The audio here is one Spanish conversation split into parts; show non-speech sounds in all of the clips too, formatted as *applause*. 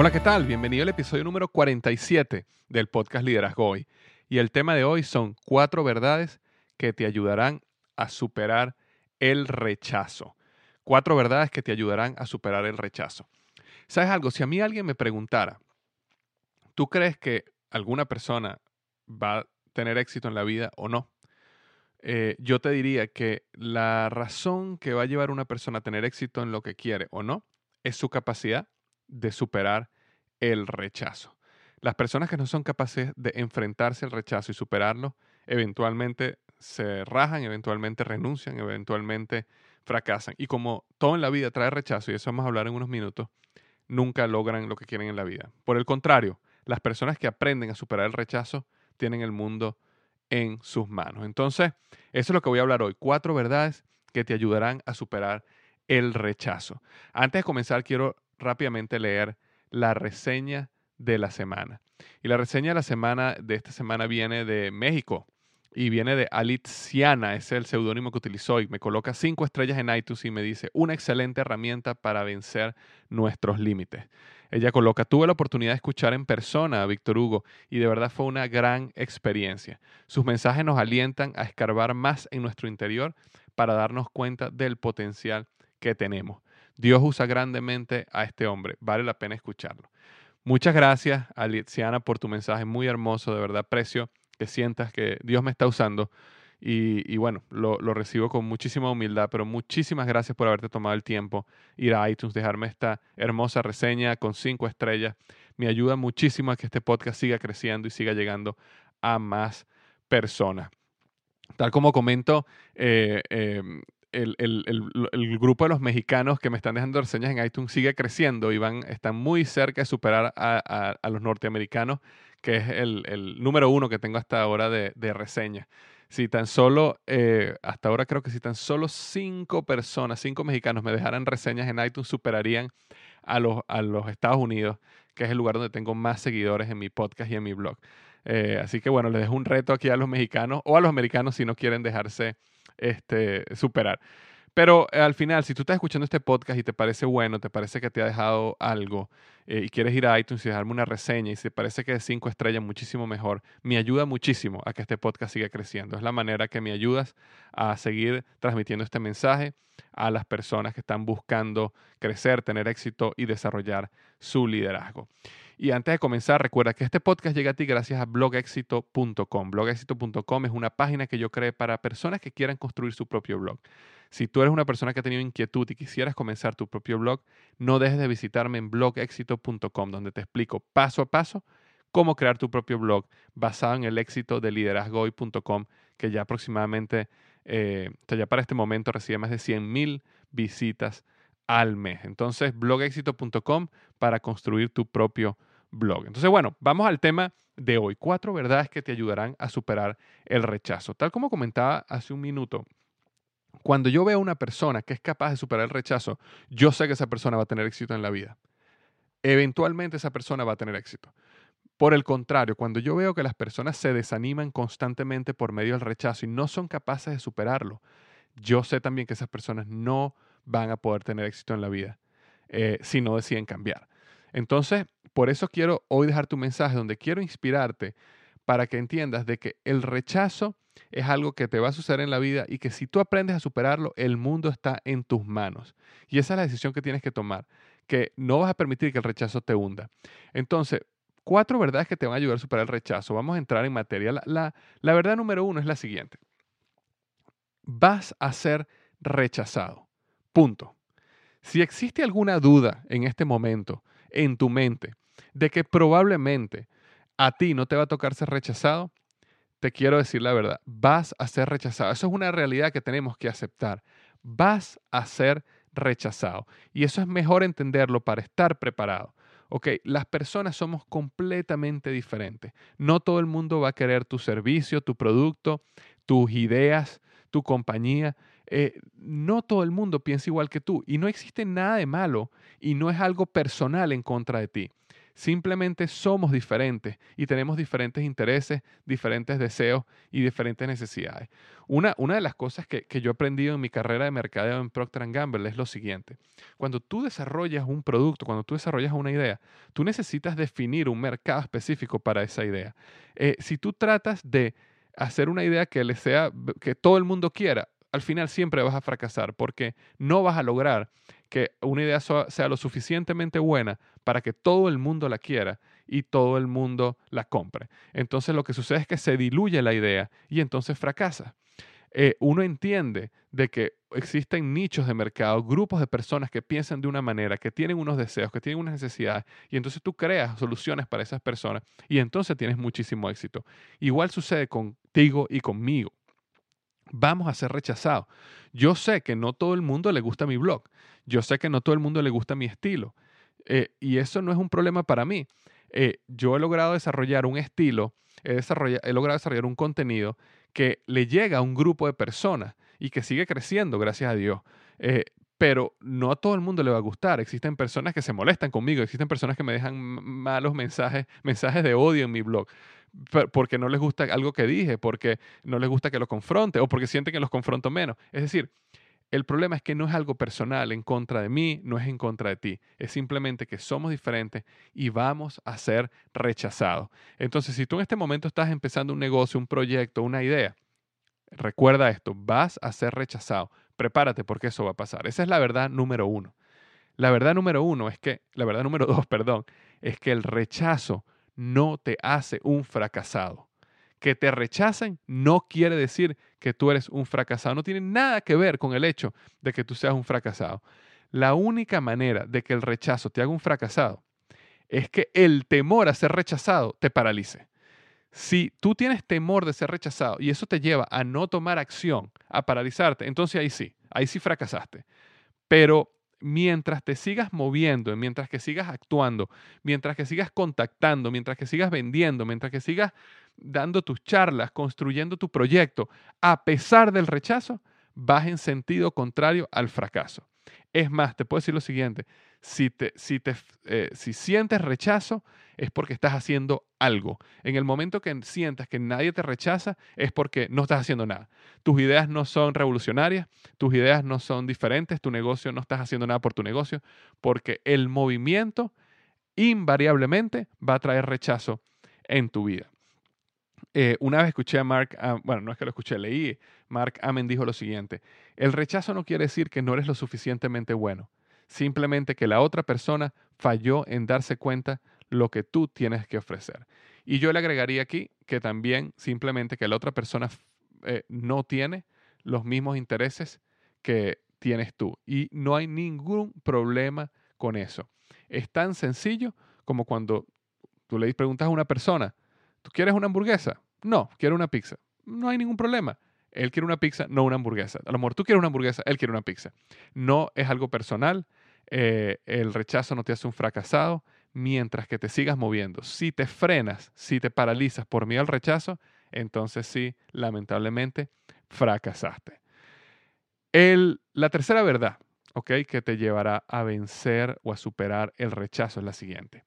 Hola, ¿qué tal? Bienvenido al episodio número 47 del podcast Liderazgo Hoy. Y el tema de hoy son cuatro verdades que te ayudarán a superar el rechazo. Cuatro verdades que te ayudarán a superar el rechazo. ¿Sabes algo? Si a mí alguien me preguntara, ¿tú crees que alguna persona va a tener éxito en la vida o no? Eh, yo te diría que la razón que va a llevar una persona a tener éxito en lo que quiere o no es su capacidad de superar el rechazo. Las personas que no son capaces de enfrentarse al rechazo y superarlo, eventualmente se rajan, eventualmente renuncian, eventualmente fracasan. Y como todo en la vida trae rechazo, y eso vamos a hablar en unos minutos, nunca logran lo que quieren en la vida. Por el contrario, las personas que aprenden a superar el rechazo tienen el mundo en sus manos. Entonces, eso es lo que voy a hablar hoy. Cuatro verdades que te ayudarán a superar el rechazo. Antes de comenzar, quiero rápidamente leer la reseña de la semana. Y la reseña de la semana de esta semana viene de México y viene de Alitsiana, es el seudónimo que utilizó y me coloca cinco estrellas en iTunes y me dice, una excelente herramienta para vencer nuestros límites. Ella coloca, tuve la oportunidad de escuchar en persona a Víctor Hugo y de verdad fue una gran experiencia. Sus mensajes nos alientan a escarbar más en nuestro interior para darnos cuenta del potencial que tenemos. Dios usa grandemente a este hombre. Vale la pena escucharlo. Muchas gracias, Aliziana, por tu mensaje muy hermoso. De verdad, aprecio que sientas que Dios me está usando. Y, bueno, lo, lo, recibo con muchísima humildad, pero muchísimas gracias por haberte tomado el tiempo, ir a iTunes, dejarme esta hermosa reseña con cinco estrellas. Me ayuda muchísimo a que este podcast siga creciendo y siga llegando a más personas. Tal como comento, eh, em, el, grupo de los mexicanos que me están dejando reseñas en iTunes sigue creciendo y van, están muy cerca de superar a, los norteamericanos, que es el, número uno que tengo hasta ahora de, de reseñas. Si tan solo, eh, hasta ahora creo que si tan solo cinco personas, cinco mexicanos me dejaran reseñas en iTunes, superarían a los, a los Estados Unidos, que es el lugar donde tengo más seguidores en mi podcast y en mi blog. Eh, así que bueno, les dejo un reto aquí a los mexicanos o a los americanos si no quieren dejarse este, superar. Pero eh, al final, si tú estás escuchando este podcast y te parece bueno, te parece que te ha dejado algo eh, y quieres ir a iTunes y dejarme una reseña y si te parece que es cinco estrellas, muchísimo mejor, me ayuda muchísimo a que este podcast siga creciendo. Es la manera que me ayudas a seguir transmitiendo este mensaje a las personas que están buscando crecer, tener éxito y desarrollar su liderazgo. Y antes de comenzar, recuerda que este podcast llega a ti gracias a blogexito.com. Blogexito.com es una página que yo creé para personas que quieran construir su propio blog. Si tú eres una persona que ha tenido inquietud y quisieras comenzar tu propio blog, no dejes de visitarme en blogexito.com, donde te explico paso a paso cómo crear tu propio blog basado en el éxito de liderazgoy.com, que ya aproximadamente, eh, ya para este momento recibe más de 100.000 visitas al mes. Entonces, blogexito.com para construir tu propio blog. Entonces, bueno, vamos al tema de hoy. Cuatro verdades que te ayudarán a superar el rechazo. Tal como comentaba hace un minuto, cuando yo veo a una persona que es capaz de superar el rechazo, yo sé que esa persona va a tener éxito en la vida. Eventualmente esa persona va a tener éxito. Por el contrario, cuando yo veo que las personas se desaniman constantemente por medio del rechazo y no son capaces de superarlo, yo sé también que esas personas no van a poder tener éxito en la vida eh, si no deciden cambiar. Entonces, por eso quiero hoy dejar tu mensaje donde quiero inspirarte para que entiendas de que el rechazo es algo que te va a suceder en la vida y que si tú aprendes a superarlo, el mundo está en tus manos. Y esa es la decisión que tienes que tomar, que no vas a permitir que el rechazo te hunda. Entonces, cuatro verdades que te van a ayudar a superar el rechazo. Vamos a entrar en materia. La, la verdad número uno es la siguiente. Vas a ser rechazado. Punto. Si existe alguna duda en este momento en tu mente de que probablemente a ti no te va a tocar ser rechazado, te quiero decir la verdad, vas a ser rechazado. Eso es una realidad que tenemos que aceptar. Vas a ser rechazado. Y eso es mejor entenderlo para estar preparado. Ok, las personas somos completamente diferentes. No todo el mundo va a querer tu servicio, tu producto, tus ideas, tu compañía. Eh, no todo el mundo piensa igual que tú y no existe nada de malo y no es algo personal en contra de ti. Simplemente somos diferentes y tenemos diferentes intereses, diferentes deseos y diferentes necesidades. Una, una de las cosas que, que, yo he aprendido en mi carrera de mercadeo en Procter Gamble es lo siguiente. Cuando tú desarrollas un producto, cuando tú desarrollas una idea, tú necesitas definir un mercado específico para esa idea. Eh, si tú tratas de hacer una idea que le sea, que todo el mundo quiera, al final siempre vas a fracasar porque no vas a lograr que una idea sea lo suficientemente buena para que todo el mundo la quiera y todo el mundo la compre. Entonces lo que sucede es que se diluye la idea y entonces fracasa. Eh, uno entiende de que existen nichos de mercado, grupos de personas que piensan de una manera, que tienen unos deseos, que tienen unas necesidades, y entonces tú creas soluciones para esas personas y entonces tienes muchísimo éxito. Igual sucede contigo y conmigo vamos a ser rechazados. Yo sé que no todo el mundo le gusta mi blog. Yo sé que no todo el mundo le gusta mi estilo. Eh, y eso no es un problema para mí. Eh, yo he logrado desarrollar un estilo, he, he, logrado desarrollar un contenido que le llega a un grupo de personas y que sigue creciendo, gracias a Dios. Eh, pero no a todo el mundo le va a gustar. Existen personas que se molestan conmigo, existen personas que me dejan malos mensajes, mensajes de odio en mi blog porque no les gusta algo que dije, porque no les gusta que lo confronte o porque sienten que los confronto menos. Es decir, el problema es que no es algo personal en contra de mí, no es en contra de ti. Es simplemente que somos diferentes y vamos a ser rechazados. Entonces, si tú en este momento estás empezando un negocio, un proyecto, una idea, recuerda esto, vas a ser rechazado. Prepárate porque eso va a pasar. Esa es la verdad número uno. La verdad número uno es que, la verdad número *laughs* dos, perdón, es que el rechazo no te hace un fracasado. Que te rechacen no quiere decir que tú eres un fracasado. No tiene nada que ver con el hecho de que tú seas un fracasado. La única manera de que el rechazo te haga un fracasado es que el temor a ser rechazado te paralice. Si tú tienes temor de ser rechazado y eso te lleva a no tomar acción, a paralizarte, entonces ahí sí, ahí sí fracasaste. Pero mientras te sigas moviendo, mientras que sigas actuando, mientras que sigas contactando, mientras que sigas vendiendo, mientras que sigas dando tus charlas, construyendo tu proyecto, a pesar del rechazo, vas en sentido contrario al fracaso. Es más, te puedo decir lo siguiente, si, te, si, te, eh, si sientes rechazo es porque estás haciendo algo. En el momento que sientas que nadie te rechaza es porque no estás haciendo nada. Tus ideas no son revolucionarias, tus ideas no son diferentes, tu negocio no estás haciendo nada por tu negocio, porque el movimiento invariablemente va a traer rechazo en tu vida. Eh, una vez escuché a Mark, bueno, no es que lo escuché, leí, Mark Amen dijo lo siguiente, el rechazo no quiere decir que no eres lo suficientemente bueno, simplemente que la otra persona falló en darse cuenta lo que tú tienes que ofrecer. Y yo le agregaría aquí que también simplemente que la otra persona eh, no tiene los mismos intereses que tienes tú. Y no hay ningún problema con eso. Es tan sencillo como cuando tú le preguntas a una persona, ¿tú quieres una hamburguesa? No, quiero una pizza. No hay ningún problema. Él quiere una pizza, no una hamburguesa. A lo mejor tú quieres una hamburguesa, él quiere una pizza. No es algo personal. Eh, el rechazo no te hace un fracasado mientras que te sigas moviendo. Si te frenas, si te paralizas por miedo al rechazo, entonces sí, lamentablemente, fracasaste. El, la tercera verdad, ¿ok? Que te llevará a vencer o a superar el rechazo es la siguiente.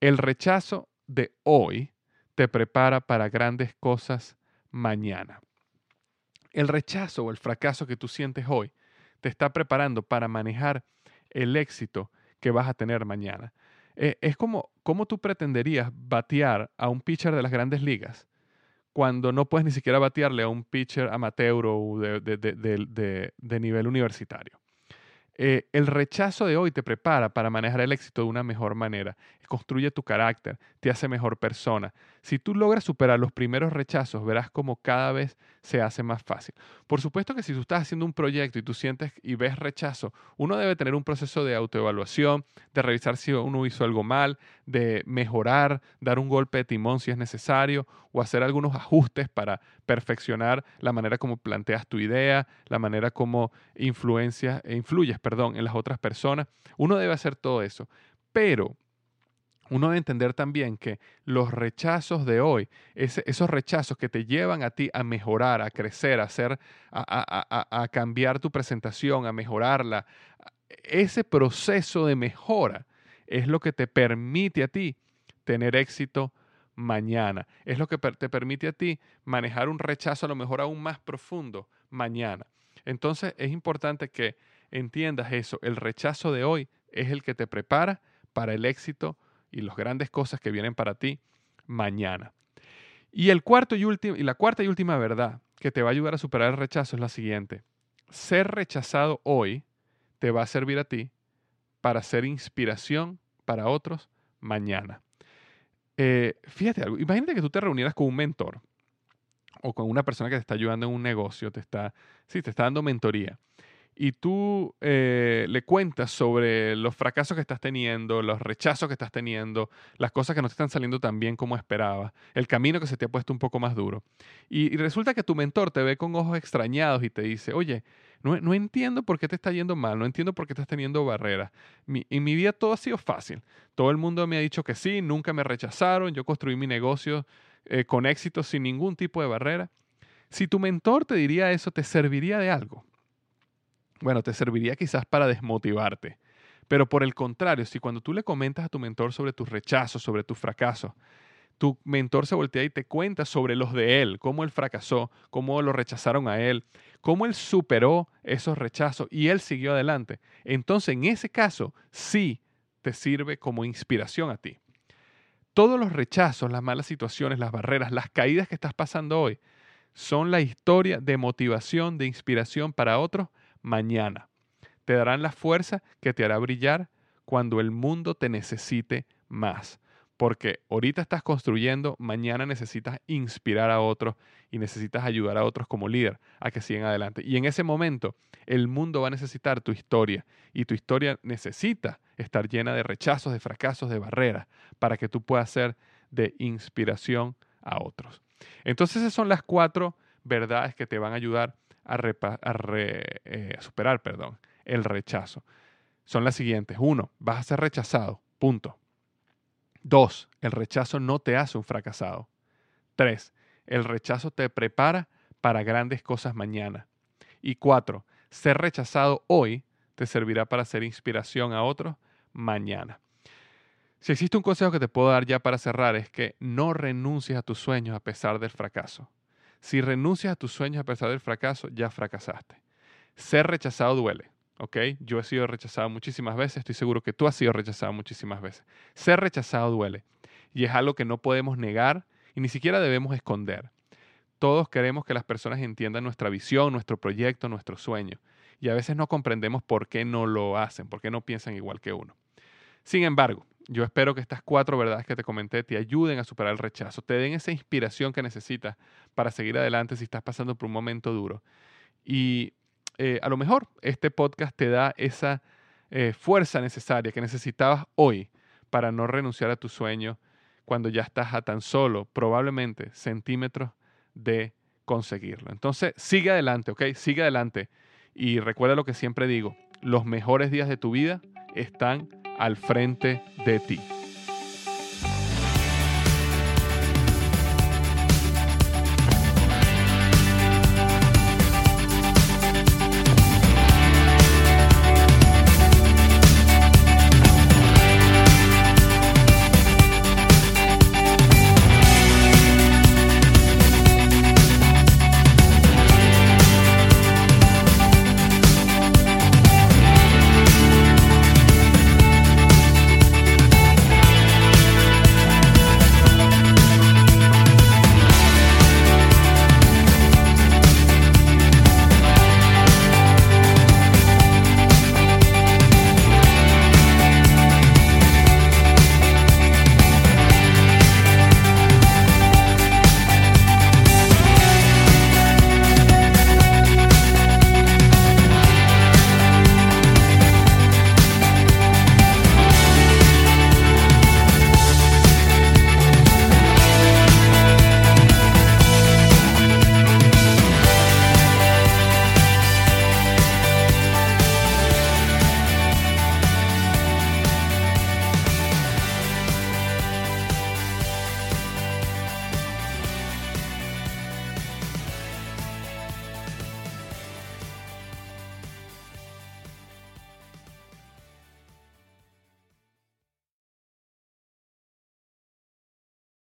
El rechazo de hoy te prepara para grandes cosas mañana. El rechazo o el fracaso que tú sientes hoy te está preparando para manejar el éxito que vas a tener mañana. Eh, es como, ¿cómo tú pretenderías batear a un pitcher de las grandes ligas cuando no puedes ni siquiera batearle a un pitcher amateur o de nivel universitario? Eh, el rechazo de hoy te prepara para manejar el éxito de una mejor manera, construye tu carácter, te hace mejor persona. Si tú logras superar los primeros rechazos, verás como cada vez se hace más fácil. Por supuesto que si tú estás haciendo un proyecto y tú sientes y ves rechazo, uno debe tener un proceso de autoevaluación, de revisar si uno hizo algo mal, de mejorar, dar un golpe de timón si es necesario o hacer algunos ajustes para perfeccionar la manera como planteas tu idea, la manera como e influyes perdón, en las otras personas. Uno debe hacer todo eso. Pero uno debe entender también que los rechazos de hoy, esos rechazos que te llevan a ti a mejorar, a crecer, a, hacer, a, cambiar tu presentación, a mejorarla, ese proceso de mejora es lo que te permite a ti tener éxito mañana. Es lo que te permite a ti manejar un rechazo a lo mejor aún más profundo mañana. Entonces es importante que entiendas eso. El rechazo de hoy es el que te prepara para el éxito y las grandes cosas que vienen para ti mañana. Y, el cuarto y, y la cuarta y última verdad que te va a ayudar a superar el rechazo es la siguiente. Ser rechazado hoy te va a servir a ti para ser inspiración para otros mañana. Eh, fíjate algo, imagínate que tú te reunieras con un mentor o con una persona que te está ayudando en un negocio, te está, sí, te está dando mentoría y tú eh, le cuentas sobre los fracasos que estás teniendo, los rechazos que estás teniendo, las cosas que no te están saliendo tan bien como esperabas, el camino que se te ha puesto un poco más duro. Y, resulta que tu mentor te ve con ojos extrañados y te dice, oye, no, entiendo por qué te está yendo mal, no entiendo por qué estás teniendo barreras. en mi vida todo ha sido fácil. Todo el mundo me ha dicho que sí, nunca me rechazaron, yo construí mi negocio eh, con éxito sin ningún tipo de barrera. Si tu mentor te diría eso, ¿te serviría de algo? Bueno, te serviría quizás para desmotivarte. Pero por el contrario, si cuando tú le comentas a tu mentor sobre tus rechazos, sobre tus fracasos, tu mentor se voltea y te cuenta sobre los de él, cómo él fracasó, cómo lo rechazaron a él, cómo él superó esos rechazos y él siguió adelante. Entonces, en ese caso, sí te sirve como inspiración a ti. Todos los rechazos, las malas situaciones, las barreras, las caídas que estás pasando hoy, son la historia de motivación, de inspiración para otros mañana. Te darán la fuerza que te hará brillar cuando el mundo te necesite más. Porque ahorita estás construyendo, mañana necesitas inspirar a otros y necesitas ayudar a otros como líder a que sigan adelante. Y en ese momento el mundo va a necesitar tu historia y tu historia necesita estar llena de rechazos, de fracasos, de barreras para que tú puedas ser de inspiración a otros. Entonces esas son las cuatro verdades que te van a ayudar eh, a, superar perdón, el rechazo. Son las siguientes. Uno, vas a ser rechazado. Punto. Dos, el rechazo no te hace un fracasado. Tres, el rechazo te prepara para grandes cosas mañana. Y cuatro, ser rechazado hoy te servirá para hacer inspiración a otros mañana. Si existe un consejo que te puedo dar ya para cerrar es que no renuncies a tus sueños a pesar del fracaso. Si renuncias a tus sueños a pesar del fracaso, ya fracasaste. Ser rechazado duele, ¿ok? Yo he sido rechazado muchísimas veces, estoy seguro que tú has sido rechazado muchísimas veces. Ser rechazado duele y es algo que no podemos negar y ni siquiera debemos esconder. Todos queremos que las personas entiendan nuestra visión, nuestro proyecto, nuestro sueño. Y a veces no comprendemos por qué no lo hacen, por qué no piensan igual que uno. Sin embargo, yo espero que estas cuatro verdades que te comenté te ayuden a superar el rechazo, te den esa inspiración que necesitas para seguir adelante si estás pasando por un momento duro. Y eh, a lo mejor este podcast te da esa eh, fuerza necesaria que necesitabas hoy para no renunciar a tu sueño cuando ya estás a tan solo, probablemente, centímetros de conseguirlo. Entonces, sigue adelante, ¿ok? Sigue adelante. Y recuerda lo que siempre digo, los mejores días de tu vida están al frente de ti.